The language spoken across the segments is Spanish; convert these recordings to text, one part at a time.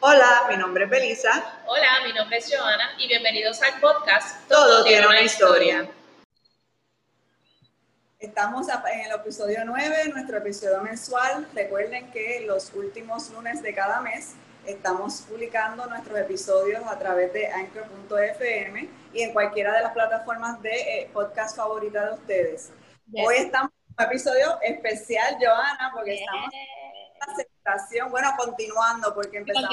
Hola, mi nombre es Belisa. Hola, mi nombre es Joana y bienvenidos al podcast Todo, tiene una historia. Estamos en el episodio 9, nuestro episodio mensual. Recuerden que los últimos lunes de cada mes estamos publicando nuestros episodios a través de anchor.fm y en cualquiera de las plataformas de eh, podcast favoritas de ustedes. Hoy estamos en un episodio especial, Joana, porque estamos celebración, bueno, continuando, porque empezamos.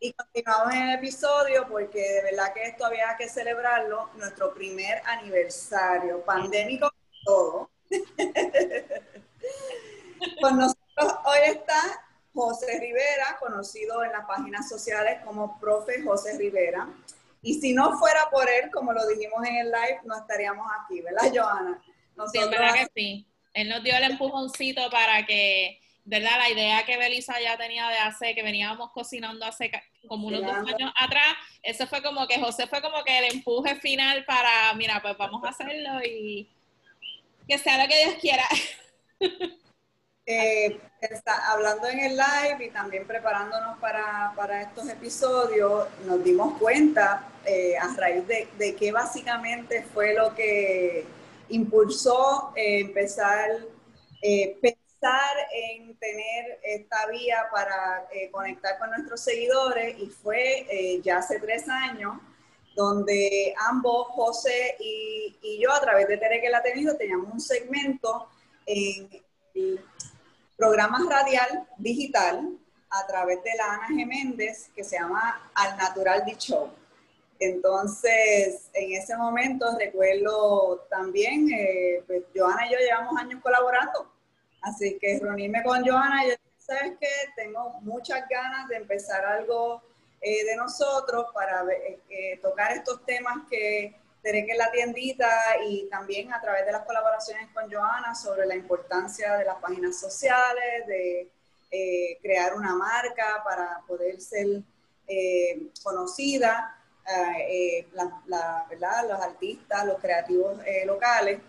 Y continuamos en el episodio porque de verdad que esto había que celebrarlo, nuestro primer aniversario, pandémico todo. Con nosotros hoy está José Rivera, conocido en las páginas sociales como Profe José Rivera. Y si no fuera por él, como lo dijimos en el live, no estaríamos aquí, ¿verdad, Joana? sí, verdad que sí. Él nos dio el empujoncito para que, ¿verdad? La idea que Belisa ya tenía de hacer, que veníamos cocinando hace como unos dos años atrás, eso fue como que José fue como que el empuje final para, mira, pues vamos a hacerlo y que sea lo que Dios quiera. Eh, está, hablando en el live y también preparándonos para, para estos episodios, nos dimos cuenta eh, a raíz de, de qué básicamente fue lo que impulsó eh, empezar, en tener esta vía para conectar con nuestros seguidores y fue ya hace tres años donde ambos, José y, y yo, a través de Tere que la ha teníamos un segmento en programa radial digital a través de la Ana G. Méndez que se llama Al Natural Di Show. Entonces, en ese momento recuerdo también, eh, pues Joana y yo llevamos años colaborando, así que reunirme con Joana y yo ¿sabes qué? Tengo muchas ganas de empezar algo eh, de nosotros para eh, tocar estos temas que Teré que la tiendita y también a través de las colaboraciones con Joana sobre la importancia de las páginas sociales, de eh, crear una marca para poder ser eh, conocida, eh, la, ¿verdad? los artistas, los creativos locales.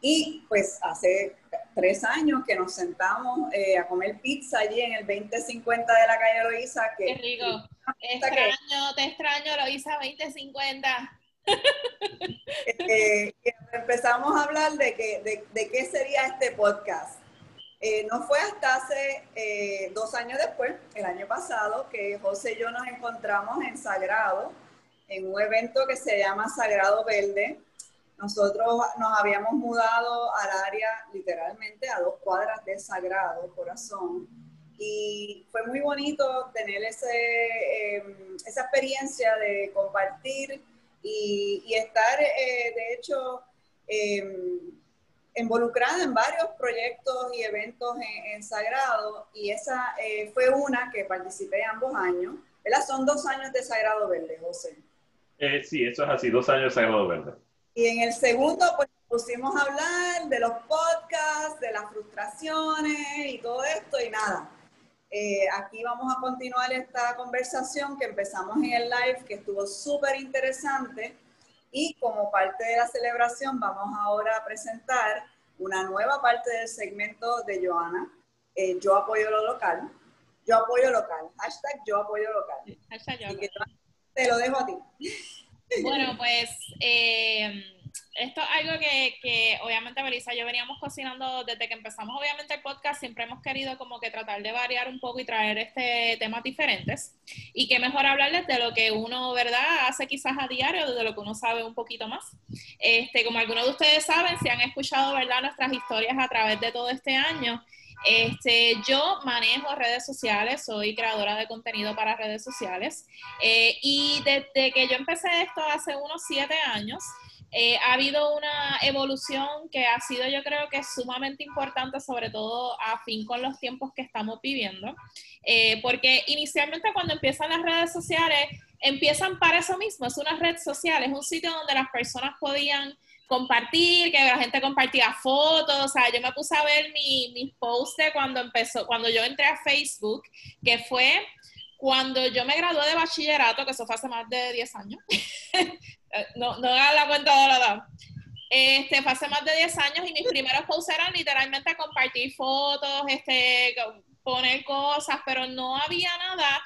Y pues hace tres años que nos sentamos a comer pizza allí en el 2050 de la calle Loíza. Que, Qué rico. Te extraño, te extraño Loíza 2050. Eh, empezamos a hablar de, que, de, qué sería este podcast. Eh, no fue hasta hace eh, dos años después, el año pasado, que José y yo nos encontramos en Sagrado, en un evento que se llama Sagrado Verde. Nosotros nos habíamos mudado al área, literalmente, a dos cuadras de Sagrado Corazón. Y fue muy bonito tener ese, esa experiencia de compartir y, estar, eh, de hecho, em, involucrada en varios proyectos y eventos en, Sagrado y esa eh, fue una que participé ambos años. ¿Verdad? Son dos años de Sagrado Verde, José. Eh, sí, eso es así, dos años de Sagrado Verde. Y en el segundo, pues pusimos a hablar de los podcasts, de las frustraciones y todo esto y nada. Eh, aquí vamos a continuar esta conversación que empezamos en el live, que estuvo súper interesante. Y como parte de la celebración, vamos ahora a presentar una nueva parte del segmento de Joana, eh, Yo apoyo lo local. Yo apoyo local. Hashtag yo apoyo local. Hashtag yo. te lo dejo a ti. Bueno, pues eh, esto es algo que, que obviamente Belisa y yo veníamos cocinando desde que empezamos obviamente el podcast, siempre hemos querido como que tratar de variar un poco y traer este temas diferentes y qué mejor hablarles de lo que uno, ¿verdad?, hace quizás a diario, de lo que uno sabe un poquito más. Este, como algunos de ustedes saben, si han escuchado, ¿verdad?, nuestras historias a través de todo este año, este, yo manejo redes sociales, soy creadora de contenido para redes sociales eh, y desde que yo empecé esto hace unos siete años, eh, ha habido una evolución que ha sido yo creo que sumamente importante, sobre todo a fin con los tiempos que estamos viviendo, eh, porque inicialmente cuando empiezan las redes sociales, empiezan para eso mismo, es una red social, es un sitio donde las personas podían compartir, que la gente compartía fotos, o sea, yo me puse a ver mis mi posts cuando empezó, cuando yo entré a Facebook, que fue cuando yo me gradué de bachillerato, que eso fue hace más de 10 años, Eh, no, no haga la cuenta de la edad. Este, fue hace más de 10 años y mis primeros posts eran literalmente compartir fotos, este, poner cosas, pero no había nada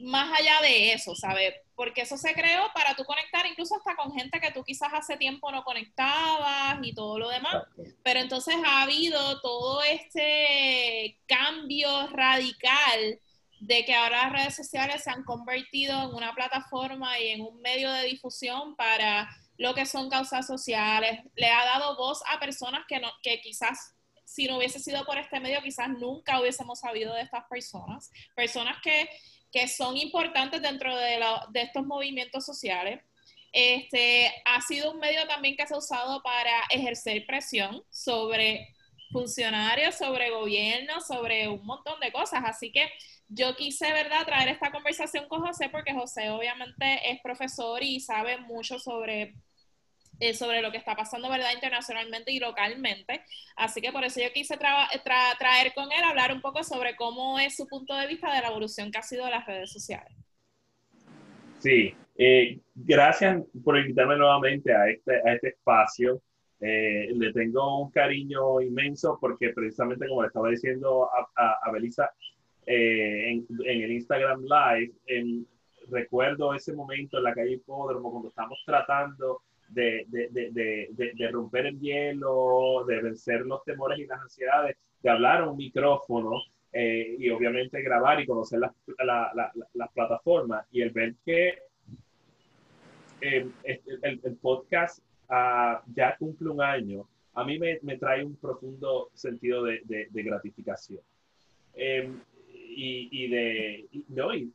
más allá de eso, ¿sabes? Porque eso se creó para tú conectar incluso hasta con gente que tú quizás hace tiempo no conectabas y todo lo demás. Pero entonces ha habido todo este cambio radical de que ahora las redes sociales se han convertido en una plataforma y en un medio de difusión para lo que son causas sociales. Le ha dado voz a personas que, no, que quizás si no hubiese sido por este medio, quizás nunca hubiésemos sabido de estas personas. Personas que que son importantes dentro de, de estos movimientos sociales. Este, ha sido un medio también que se ha usado para ejercer presión sobre funcionarios, sobre gobierno, sobre un montón de cosas. Así que yo quise, ¿verdad?, traer esta conversación con José porque José obviamente es profesor y sabe mucho sobre eh, sobre lo que está pasando, ¿verdad?, internacionalmente y localmente. Así que por eso yo quise traer con él, hablar un poco sobre cómo es su punto de vista de la evolución que ha sido de las redes sociales. Sí, eh, gracias por invitarme nuevamente a este, a este espacio. Eh, le tengo un cariño inmenso porque precisamente como le estaba diciendo a, a, Belisa en, en, el Instagram Live, recuerdo ese momento en la calle Hipódromo cuando estamos tratando de, de, de, romper el hielo, de vencer los temores y las ansiedades, de hablar a un micrófono eh, y obviamente grabar y conocer las la, plataformas y el ver que eh, el, el, podcast uh, ya cumple un año, a mí me, me trae un profundo sentido de, gratificación. Eh, y, y, de, no, y,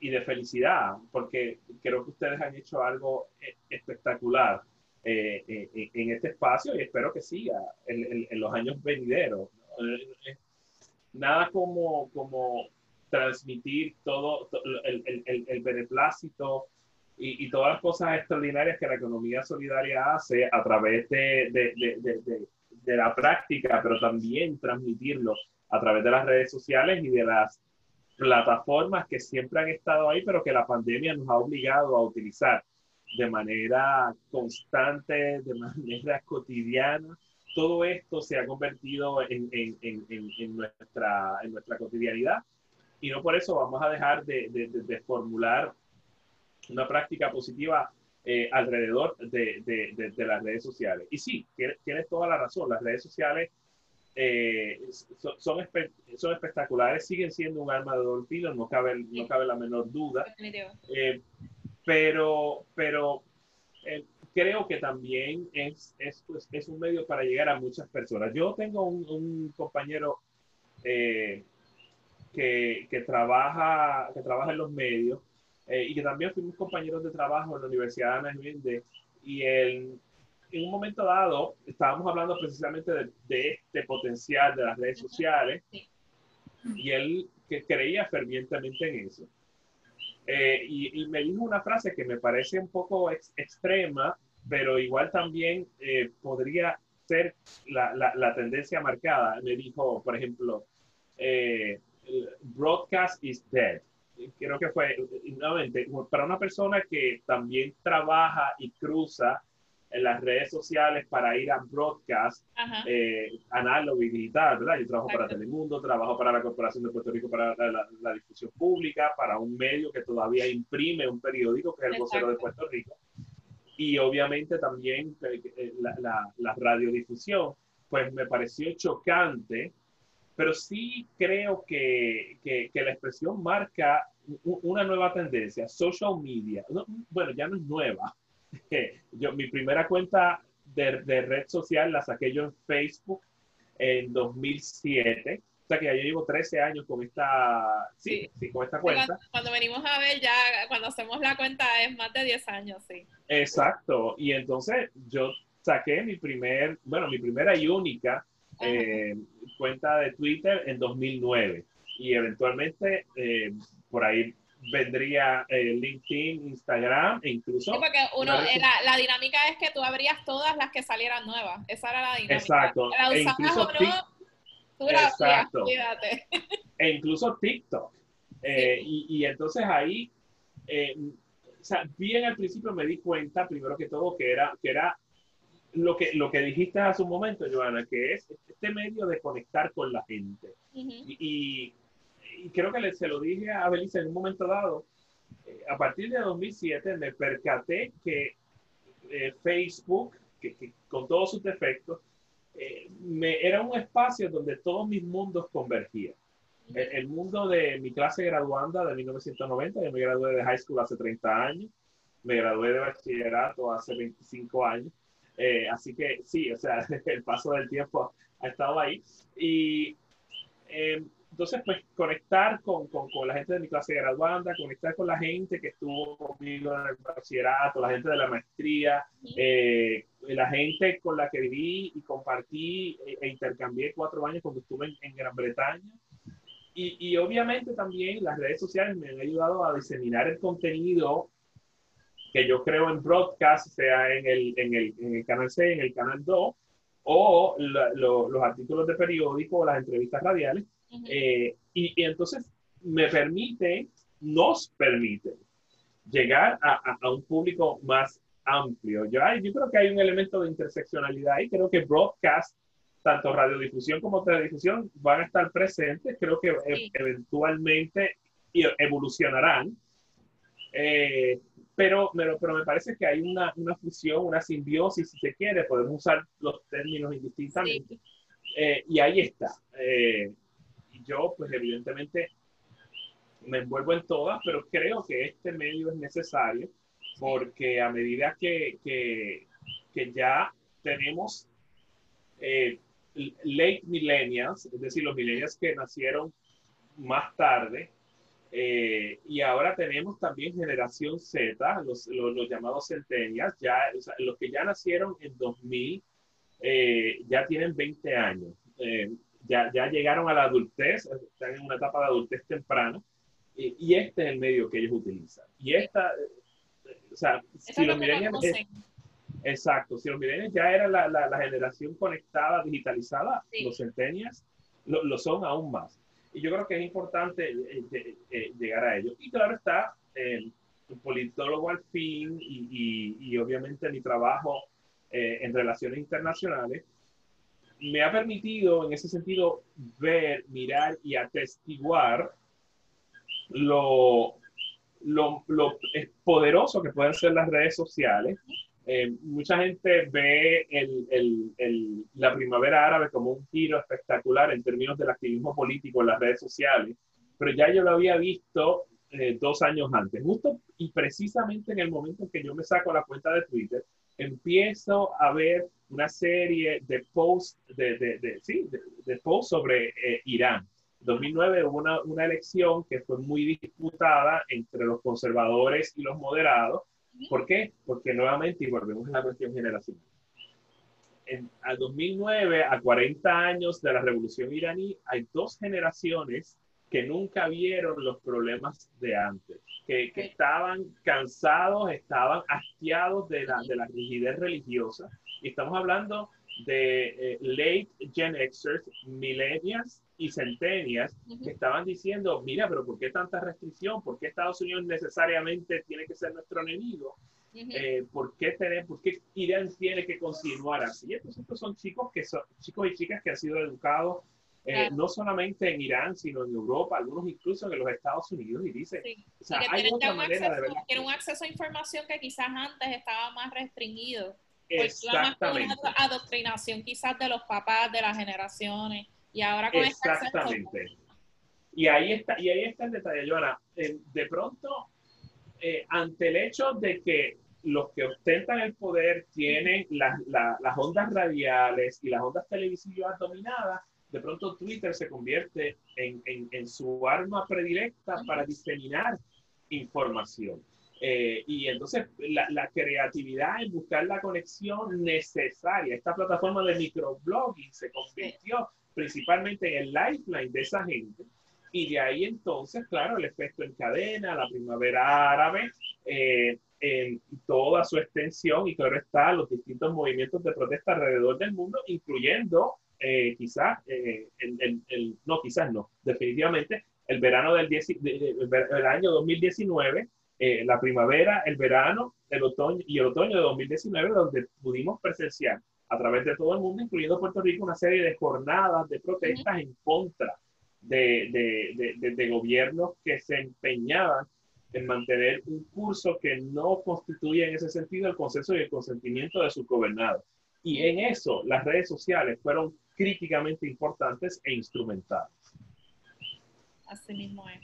y de felicidad, porque creo que ustedes han hecho algo eh, espectacular eh, eh, en este espacio y espero que siga en, los años venideros. Nada como, como transmitir todo, el, el, el, beneplácito y, y, todas las cosas extraordinarias que la economía solidaria hace a través de, de, de, de la práctica, pero también transmitirlo a través de las redes sociales y de las plataformas que siempre han estado ahí, pero que la pandemia nos ha obligado a utilizar de manera constante, de manera cotidiana. Todo esto se ha convertido en, en, en, en nuestra, nuestra cotidianidad y no por eso vamos a dejar de, de, de, formular una práctica positiva eh, alrededor de, las redes sociales. Y sí, tienes toda la razón, las redes sociales eh, son, son, espectaculares, siguen siendo un arma de doble filo, no cabe, no cabe la menor duda. Eh, pero pero eh, creo que también es, es, pues, es, un medio para llegar a muchas personas. Yo tengo un, compañero que, que, trabaja, que trabaja en los medios y que también fuimos compañeros de trabajo en la Universidad de Ana y él en un momento dado estábamos hablando precisamente de, este potencial de las redes sociales y él que creía fervientemente en eso. Eh, y, me dijo una frase que me parece un poco extrema, pero igual también eh, podría ser la, la, tendencia marcada. Me dijo, por ejemplo, eh, broadcast is dead. Creo que fue, nuevamente, para una persona que también trabaja y cruza en las redes sociales para ir a broadcast eh, análogo y digital, ¿verdad? Yo trabajo para Telemundo, trabajo para la Corporación de Puerto Rico para la, difusión pública, para un medio que todavía imprime un periódico que es el vocero de Puerto Rico. Y obviamente también eh, eh, la, la, radiodifusión, pues me pareció chocante, pero sí creo que, que, que la expresión marca una nueva tendencia, social media. bueno, ya no es nueva, yo, mi primera cuenta de, de, red social la saqué yo en Facebook en 2007. O sea que ya yo llevo 13 años con esta, sí, sí, con esta cuenta. Cuando, venimos a ver ya, cuando hacemos la cuenta es más de 10 años, sí. Exacto. Y entonces yo saqué mi primer, bueno, mi primera y única eh, cuenta de Twitter en 2009. Y eventualmente eh, por ahí vendría eh, LinkedIn, Instagram e incluso... Sí, porque uno, eh, la, dinámica es que tú abrías todas las que salieran nuevas. Esa era la dinámica. Exacto. La e incluso tú Exacto. E incluso TikTok. Eh, y, y, entonces ahí, o sea, bien al principio me di cuenta, primero que todo, que era, que era lo que, lo que dijiste hace un momento, Joana, que es este medio de conectar con la gente. y y creo que se lo dije a Belisa en un momento dado, eh, a partir de 2007 me percaté que eh, Facebook, que, con todos sus defectos, eh, me, era un espacio donde todos mis mundos convergían. El, mundo de mi clase graduanda de 1990, yo me gradué de high school hace 30 años, me gradué de bachillerato hace 25 años, así que sí, o sea, el paso del tiempo ha estado ahí. Y entonces, pues conectar con, con, con, la gente de mi clase de graduanda, conectar con la gente que estuvo conmigo en el bachillerato, la gente de la maestría, eh, la gente con la que viví y compartí e, e intercambié cuatro años cuando estuve en, Gran Bretaña. Y, y, obviamente también las redes sociales me han ayudado a diseminar el contenido que yo creo en broadcast, sea en el, en el, en el canal C, en el canal 2, o los artículos de periódico o las entrevistas radiales eh, y, entonces me permite, nos permite llegar a, a, un público más amplio. Yo, yo creo que hay un elemento de interseccionalidad y creo que broadcast, tanto radiodifusión como teledifusión, van a estar presentes. Creo que e, eventualmente evolucionarán. Eh, pero, pero, pero, me parece que hay una, una, fusión, una simbiosis, si se quiere, podemos usar los términos indistintamente. Eh, y ahí está yo, pues evidentemente me envuelvo en todas, pero creo que este medio es necesario porque a medida que, que, ya tenemos eh, late millennials, es decir, los millennials que nacieron más tarde, eh, y ahora tenemos también generación Z, los, los, llamados centenias, ya, los que ya nacieron en 2000, eh, ya tienen 20 años ya, ya llegaron a la adultez, están en una etapa de adultez temprana, y, este es el medio que ellos utilizan. Y esta, o sea, si los millennials... exacto, si los millennials ya era la, la, generación conectada, digitalizada, los centenias lo, son aún más. Y yo creo que es importante eh, eh, llegar a ellos. Y claro está, el politólogo al fin y, y, obviamente mi trabajo eh, en relaciones internacionales, me ha permitido en ese sentido ver, mirar y atestiguar lo, lo, lo poderoso que pueden ser las redes sociales. Eh, mucha gente ve la primavera árabe como un giro espectacular en términos del activismo político en las redes sociales, pero ya yo lo había visto eh, dos años antes, justo y precisamente en el momento en que yo me saco la cuenta de Twitter, empiezo a ver una serie de posts de, de, de, sí, de, posts sobre eh, Irán. En 2009 hubo una, una, elección que fue muy disputada entre los conservadores y los moderados. ¿Por qué? Porque nuevamente, y volvemos a la cuestión generacional, en, a 2009, a 40 años de la revolución iraní, hay dos generaciones que nunca vieron los problemas de antes, que, que estaban cansados, estaban hastiados de la, de la rigidez religiosa. Y estamos hablando de eh, late Gen Xers, millennials y centennials que estaban diciendo, mira, pero ¿por qué tanta restricción? ¿Por qué Estados Unidos necesariamente tiene que ser nuestro enemigo? Eh, ¿por, qué tener, ¿Por qué Irán tiene que continuar así? Entonces, estos son chicos, que son, chicos y chicas que han sido educados eh, no solamente en Irán, sino en Europa, algunos incluso en los Estados Unidos, y dice, o sea, hay otra manera de Tiene un acceso a información que quizás antes estaba más restringido. Exactamente. Por la adoctrinación quizás de los papás, de las generaciones, y ahora con este Exactamente. y ahí está, y ahí está el detalle, Joana. Eh, de pronto, eh, ante el hecho de que los que ostentan el poder tienen las, las ondas radiales y las ondas televisivas dominadas, de pronto Twitter se convierte en, en, su arma predilecta para diseminar información. Eh, y entonces la, la, creatividad en buscar la conexión necesaria, esta plataforma de microblogging se convirtió principalmente en el lifeline de esa gente. Y de ahí entonces, claro, el efecto en cadena, la primavera árabe, eh, en toda su extensión, y claro está, los distintos movimientos de protesta alrededor del mundo, incluyendo eh, quizás, eh, el, no, quizás no, definitivamente, el verano del el año 2019, eh, la primavera, el verano, el otoño y el otoño de 2019, donde pudimos presenciar a través de todo el mundo, incluyendo Puerto Rico, una serie de jornadas de protestas en contra de, de, de, gobiernos que se empeñaban en mantener un curso que no constituye en ese sentido el consenso y el consentimiento de sus gobernados. Y en eso las redes sociales fueron críticamente importantes e instrumentales. Así mismo es.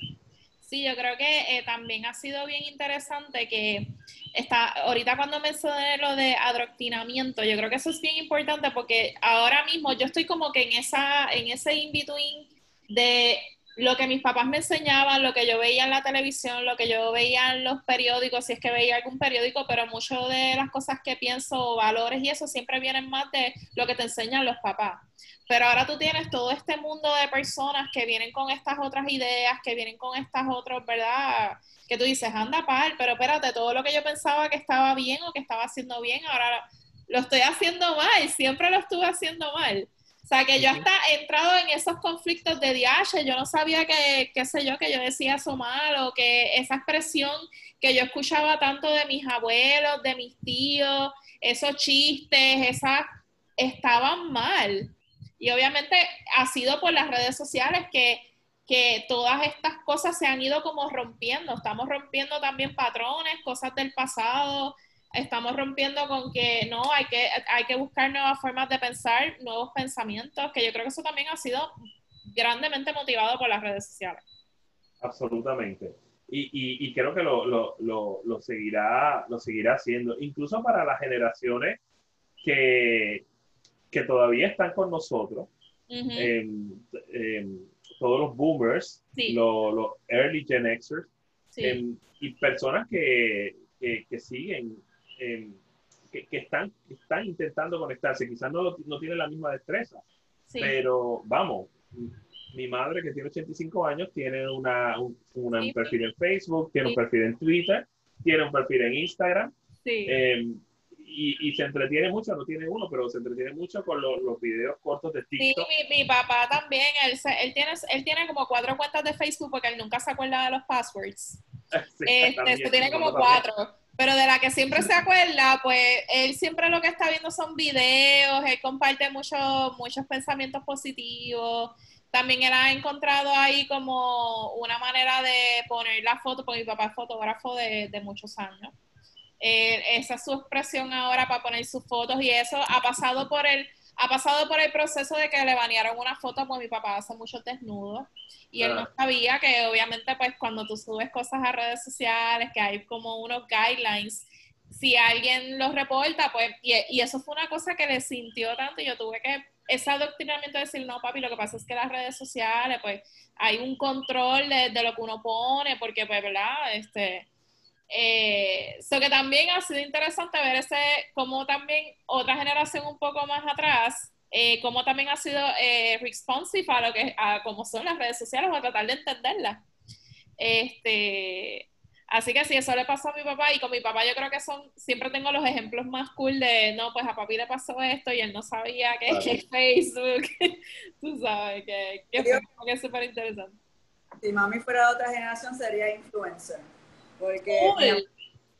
Sí, yo creo que eh, también ha sido bien interesante que está, ahorita cuando mencioné lo de adoctrinamiento, yo creo que eso es bien importante porque ahora mismo yo estoy como que en esa, en ese in-between de lo que mis papás me enseñaban, lo que yo veía en la televisión, lo que yo veía en los periódicos, si es que veía algún periódico, pero mucho de las cosas que pienso, valores y eso siempre vienen más de lo que te enseñan los papás. Pero ahora tú tienes todo este mundo de personas que vienen con estas otras ideas, que vienen con estas otras, ¿verdad? Que tú dices, anda par, pero espérate, todo lo que yo pensaba que estaba bien o que estaba haciendo bien, ahora lo estoy haciendo mal, siempre lo estuve haciendo mal. O sea, que yo hasta he entrado en esos conflictos de DH, yo no sabía que, qué sé yo, que yo decía eso mal o que esa expresión que yo escuchaba tanto de mis abuelos, de mis tíos, esos chistes, esas, estaban mal. Y obviamente ha sido por las redes sociales que, que todas estas cosas se han ido como rompiendo. Estamos rompiendo también patrones, cosas del pasado, estamos rompiendo con que no, hay que, hay que buscar nuevas formas de pensar, nuevos pensamientos, que yo creo que eso también ha sido grandemente motivado por las redes sociales. Absolutamente. Y, y, y creo que lo, lo, lo, lo, seguirá, lo seguirá haciendo, incluso para las generaciones que, que todavía están con nosotros, em, em, todos los boomers, los, early Gen Xers, em, y personas que, que, que siguen que, están, están intentando conectarse. Quizás no, no tienen la misma destreza, pero vamos, mi madre que tiene 85 años tiene una, un, perfil en Facebook, tiene un perfil en Twitter, tiene un perfil en Instagram. Em, y, y, se entretiene mucho, no tiene uno, pero se entretiene mucho con los videos cortos de TikTok. Sí, mi, mi papá también, él, él, tiene, él tiene como cuatro cuentas de Facebook porque él nunca se acuerda de los passwords. este, tiene como cuatro. Pero de la que siempre se acuerda, pues él siempre lo que está viendo son videos, él comparte mucho, muchos pensamientos positivos. También él ha encontrado ahí como una manera de poner la foto, porque mi papá es fotógrafo de, muchos años. esa es su expresión ahora para poner sus fotos y eso ha pasado por el ha pasado por el proceso de que le banearon una foto, pues mi papá hace muchos desnudos y él no sabía que obviamente pues cuando tú subes cosas a redes sociales, que hay como unos guidelines, si alguien los reporta, pues, y, eso fue una cosa que le sintió tanto y yo tuve que, ese adoctrinamiento de decir, no papi, lo que pasa es que las redes sociales, pues hay un control de, de lo que uno pone, porque pues, ¿verdad? Este, eh, que también ha sido interesante ver ese, como también otra generación un poco más atrás, eh, como también ha sido eh, responsive a lo que, a cómo son las redes sociales o a tratar de entenderlas. Este, así que sí, eso le pasó a mi papá y con mi papá yo creo que son, siempre tengo los ejemplos más cool de, no, pues a papi le pasó esto y él no sabía que, es Facebook, tú sabes, que, que, que es súper interesante. Si mami fuera de otra generación sería influencer porque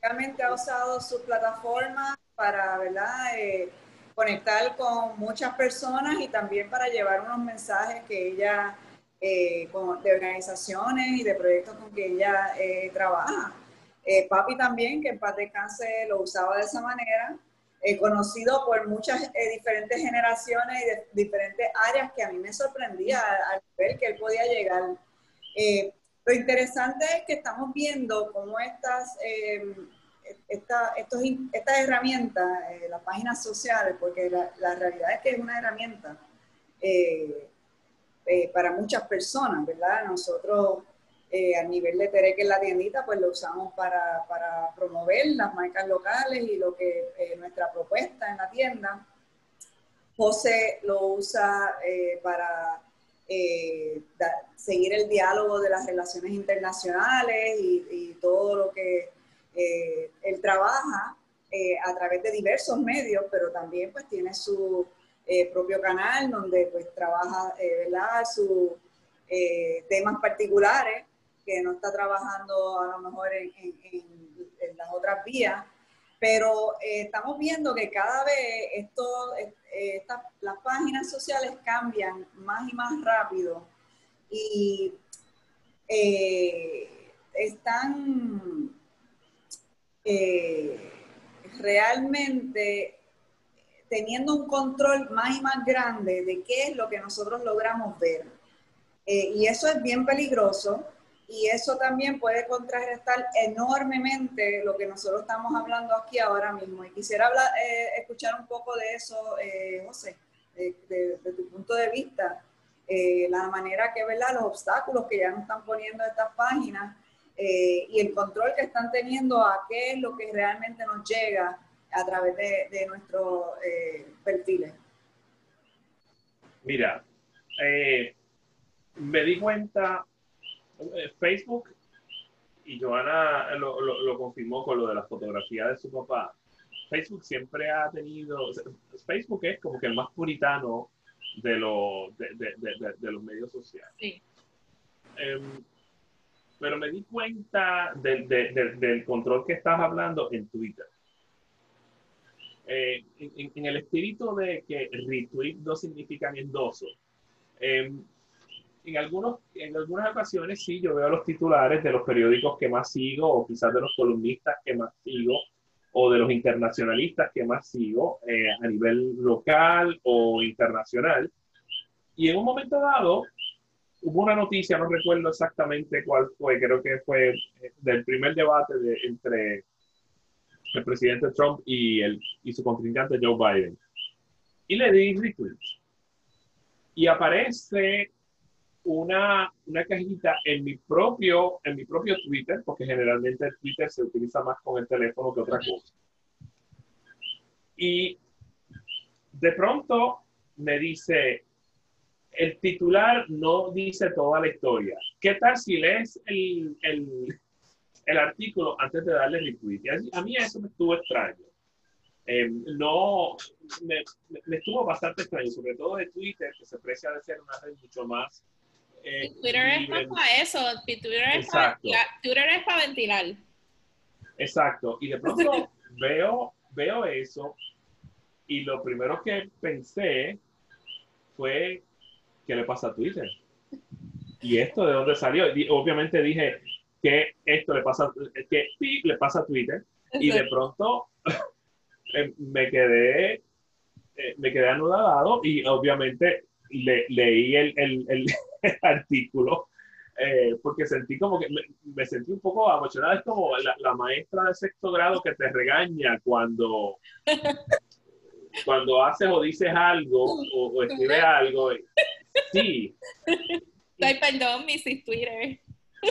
realmente ha usado su plataforma para ¿verdad? Eh, conectar con muchas personas y también para llevar unos mensajes que ella, eh, de organizaciones y de proyectos con que ella eh, trabaja. papi también, que en paz descanse, lo usaba de esa manera, conocido por muchas diferentes generaciones y de diferentes áreas que a mí me sorprendía al ver que él podía llegar. Lo interesante es que estamos viendo cómo estas, eh, estas herramientas, eh, las páginas sociales, porque la, realidad es que es una herramienta eh, para muchas personas, ¿verdad? Nosotros a nivel de Terek en la tiendita, pues lo usamos para, promover las marcas locales y lo que nuestra propuesta en la tienda. José lo usa para eh, seguir el diálogo de las relaciones internacionales y, todo lo que eh, él trabaja eh, a través de diversos medios, pero también pues tiene su propio canal donde pues trabaja ¿verdad? sus temas particulares que no está trabajando a lo mejor en, en las otras vías pero eh, estamos viendo que cada vez esto, eh, las páginas sociales cambian más y más rápido y eh, están eh, realmente teniendo un control más y más grande de qué es lo que nosotros logramos ver. Eh, y eso es bien peligroso y eso también puede contrarrestar enormemente lo que nosotros estamos hablando aquí ahora mismo. Y quisiera hablar, eh, escuchar un poco de eso, eh, José, de, tu punto de vista, eh, la manera que, ¿verdad? Los obstáculos que ya nos están poniendo estas páginas y el control que están teniendo a qué es lo que realmente nos llega a través de, nuestros perfiles. Mira, me di cuenta Facebook, y Joana lo, lo, confirmó con lo de la fotografía de su papá, Facebook siempre ha tenido, Facebook es como que el más puritano de, lo, de, de, de, los medios sociales. Sí. Em, pero me di cuenta del control que estás hablando en Twitter. Eh, en, el espíritu de que retweet no significan endoso, eh, en, algunos, en algunas ocasiones sí, yo veo los titulares de los periódicos que más sigo, o quizás de los columnistas que más sigo, o de los internacionalistas que más sigo eh, a nivel local o internacional. Y en un momento dado, hubo una noticia, no recuerdo exactamente cuál fue, creo que fue eh, del primer debate de, entre el presidente Trump y, el, y su contrincante Joe Biden. Y le di retweet. Y aparece una, una cajita en mi propio, en mi propio Twitter, porque generalmente el Twitter se utiliza más con el teléfono que otra cosa. Y de pronto me dice, el titular no dice toda la historia. ¿Qué tal si lees el, el, el artículo antes de darle retweet? A mí eso me estuvo extraño. Eh, no, me, me, estuvo bastante extraño, sobre todo de Twitter, que se aprecia de ser una red mucho más eh, Twitter es para eso, Twitter es para, Twitter es para ventilar. Exacto, y de pronto veo, veo eso y lo primero que pensé fue, ¿qué le pasa a Twitter? ¿Y esto de dónde salió? obviamente dije que esto le pasa, que le pasa a Twitter y de pronto eh, me quedé, eh, me quedé anudado y obviamente le, leí el, el, el, artículo eh, porque sentí como que me, sentí un poco emocionada. Es como la, maestra de sexto grado que te regaña cuando, cuando haces o dices algo o, escribes algo. Sí. Ay, perdón, Mrs. Twitter.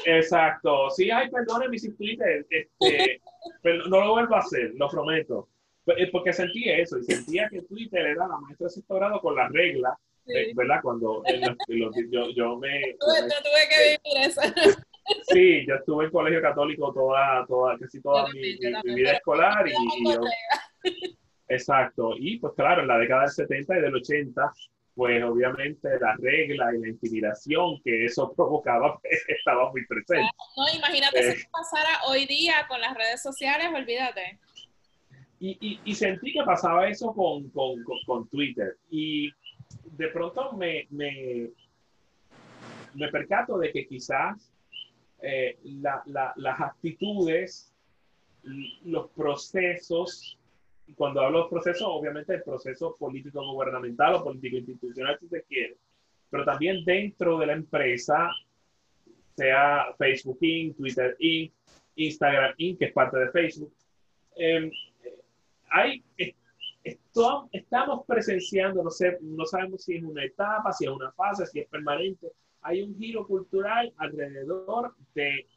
Exacto. Sí, ay, perdón, Mrs. Twitter. Este, pero no lo vuelvo a hacer, lo prometo. Eh, porque sentí eso y sentía que Twitter era la maestra de sexto grado con las reglas eh, ¿verdad? Cuando yo, yo me... Tuve, tuve que vivir eso. Sí, yo estuve en colegio católico toda, toda casi toda mi, vida escolar y, exacto. Y pues claro, en la década del 70 y del 80, pues obviamente la regla y la intimidación que eso provocaba pues, estaba muy presente. No, imagínate si eh. pasara hoy día con las redes sociales, olvídate. Y, y, y sentí que pasaba eso con, con, con, con Twitter. Y de pronto me, me, me percato de que quizás eh, las actitudes, los procesos, cuando hablo de procesos, obviamente el proceso político gubernamental o político institucional, si se quiere, pero también dentro de la empresa, sea Facebook Inc., Twitter Inc., Instagram Inc., que es parte de Facebook, eh, hay estamos presenciando, no, sé, no sabemos si es una etapa, si es una fase, si es permanente. Hay un giro cultural alrededor de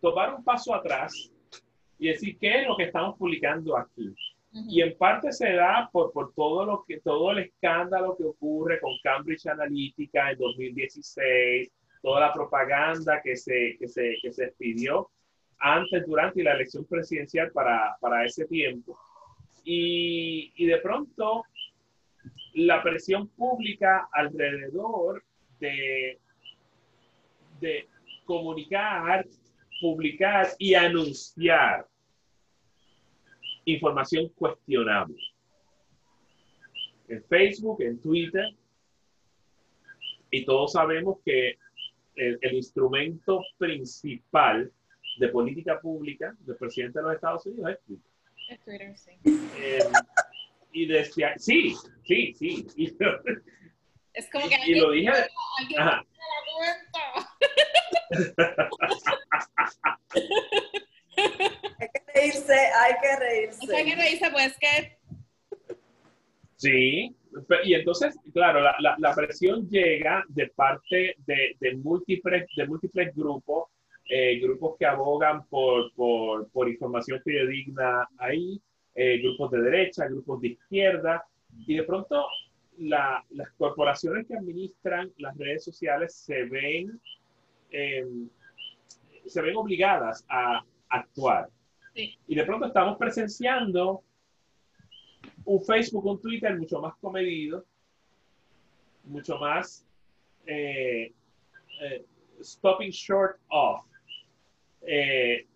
tomar un paso atrás y decir qué es lo que estamos publicando aquí. Y en parte se da por, por todo, lo que, todo el escándalo que ocurre con Cambridge Analytica en 2016, toda la propaganda que se, que se, que se expidió antes, durante y la elección presidencial para, para ese tiempo. Y, de pronto la presión pública alrededor de, de comunicar, publicar y anunciar información cuestionable. En Facebook, en Twitter, Y todos sabemos que el, instrumento principal de política pública del presidente de los Estados Unidos es Twitter. Es Twitter, sí. Eh, y decía, sí, sí, sí. es como que y, lo dije. Ajá. hay que reírse, hay que reírse. Hay que reírse, pues que. Sí, y entonces, claro, la, la, la presión llega de parte de, de múltiples, de múltiples grupos, eh, grupos que abogan por, por, por información fidedigna ahí, eh, grupos de derecha, grupos de izquierda, y de pronto la, las corporaciones que administran las redes sociales se ven, em, se ven obligadas a actuar. Y de pronto estamos presenciando un Facebook, un Twitter mucho más comedido, mucho más eh, eh, stopping short of eh,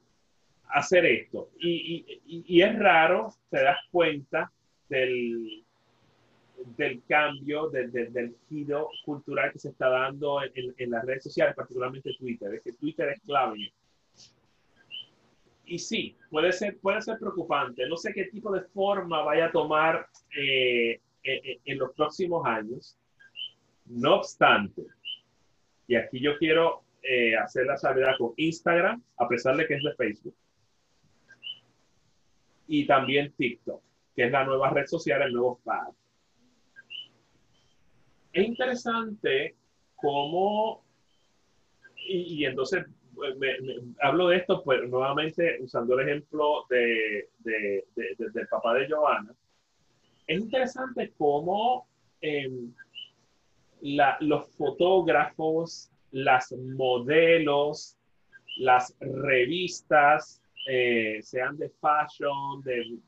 hacer esto. Y, y, es raro, te das cuenta del, del cambio, del, del, giro cultural que se está dando en, en, las redes sociales, particularmente Twitter. Es que Twitter es clave y sí, puede ser, puede ser preocupante. No sé qué tipo de forma vaya a tomar eh, eh, eh, en los próximos años. No obstante, y aquí yo quiero hacer la salvedad con Instagram, a pesar de que es de Facebook, y también TikTok, que es la nueva red social, el nuevo fad. Es interesante cómo, y entonces me, hablo de esto, pues nuevamente usando el ejemplo de, de, del papá de Giovanna. Es interesante cómo em, los fotógrafos, las modelos, las revistas, eh, sean de fashion, de,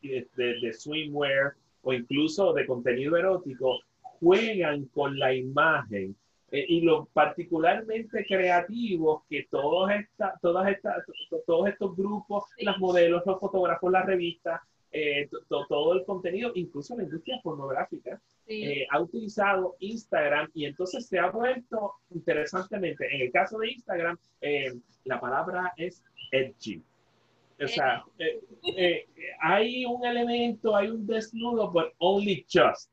de, swimwear o incluso de contenido erótico, juegan con la imagen eh, y lo particularmente creativos que todos, esta, todas esta, todos estos grupos, las modelos, los fotógrafos, las revistas, eh, todo el contenido, incluso la industria pornográfica, eh, ha utilizado Instagram y entonces se ha vuelto interesantemente, en el caso de Instagram, la palabra es edgy. O sea, hay un elemento, hay un desnudo, but only just.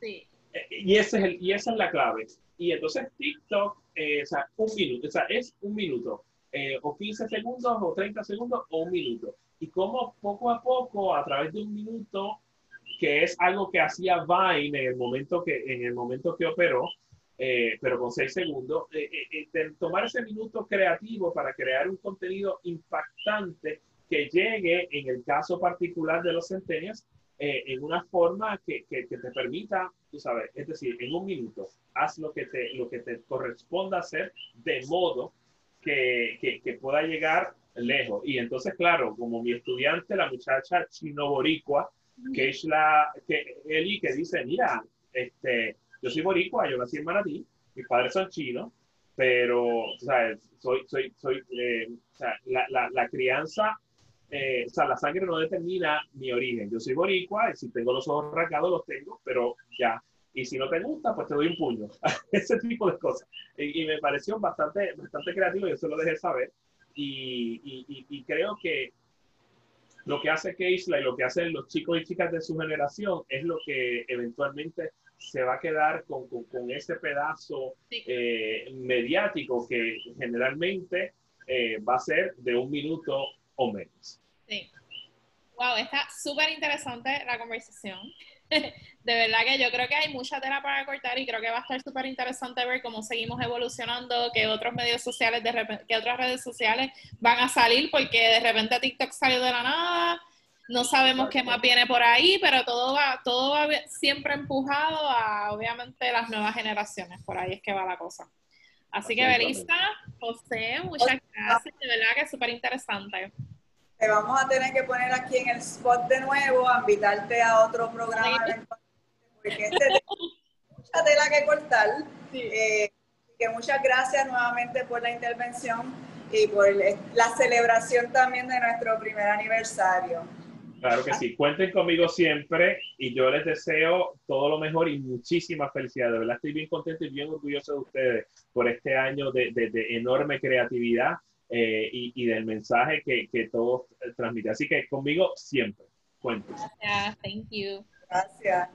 Sí. y, ese es el, y esa es la clave. Y entonces TikTok, eh, o sea, un minuto, o sea, es un minuto, eh, o 15 segundos, o 30 segundos, o un minuto. Y como poco a poco, a través de un minuto, que es algo que hacía Vine en el momento que, en el momento que operó, eh, pero con 6 segundos, tomar ese minuto creativo para crear un contenido impactante que llegue, en el caso particular de los centenias, eh, en una forma que, que, te permita, tú sabes, es decir, en un minuto, haz lo que te, lo que te corresponda hacer de modo que, que pueda llegar lejos. Y entonces, claro, como mi estudiante, la muchacha chino boricua, que es la, que Eli, que dice, mira, este, yo soy boricua, yo nací en Manatí, mis padres son chinos, pero, ¿sabes? Soy, soy, soy, eh, o sea, la, la, la crianza eh, o sea, la sangre no determina mi origen. Yo soy boricua y si tengo los ojos rasgados los tengo, pero ya. Y si no te gusta, pues te doy un puño. Ese tipo de cosas. Y, me pareció bastante, bastante creativo, yo se lo dejé saber. Y, y, y, creo que lo que hace Keisla y lo que hacen los chicos y chicas de su generación es lo que eventualmente se va a quedar con, con, ese pedazo eh, mediático que generalmente eh, va a ser de un minuto o menos. Sí. Wow, está súper interesante la conversación. de verdad que yo creo que hay mucha tela para cortar y creo que va a estar súper interesante ver cómo seguimos evolucionando, que otros medios sociales, de repente, que otras redes sociales van a salir, porque de repente TikTok salió de la nada, no sabemos qué más viene por ahí, pero todo va, todo va siempre empujado a, obviamente, las nuevas generaciones, por ahí es que va la cosa. Así que, Belisa, José, muchas gracias, de verdad que es súper interesante. Te vamos a tener que poner aquí en el spot de nuevo, a invitarte a otro programa, porque este mucha tela que cortar. Eh, que muchas gracias nuevamente por la intervención y por la celebración también de nuestro primer aniversario. Claro que sí. Cuenten conmigo siempre y yo les deseo todo lo mejor y muchísimas felicidades. De verdad estoy bien contento y bien orgulloso de ustedes por este año de, enorme creatividad eh, y, del mensaje que, que todos transmiten. Así que conmigo siempre. Cuenten. Gracias. Thank you. Gracias.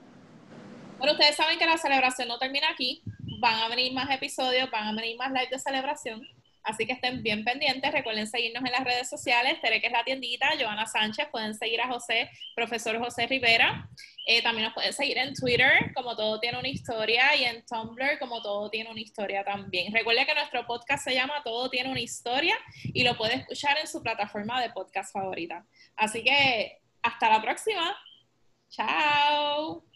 Bueno, ustedes saben que la celebración no termina aquí. Van a venir más episodios, van a venir más lives de celebración. Así que estén bien pendientes. Recuerden seguirnos en las redes sociales. Tere, que es la tiendita. Joana Sánchez. Pueden seguir a José, profesor José Rivera. Eh, también nos pueden seguir en Twitter, como todo tiene una historia, y en Tumblr, como todo tiene una historia también. Recuerden que nuestro podcast se llama Todo tiene una historia y lo puede escuchar en su plataforma de podcast favorita. Así que hasta la próxima. Chao.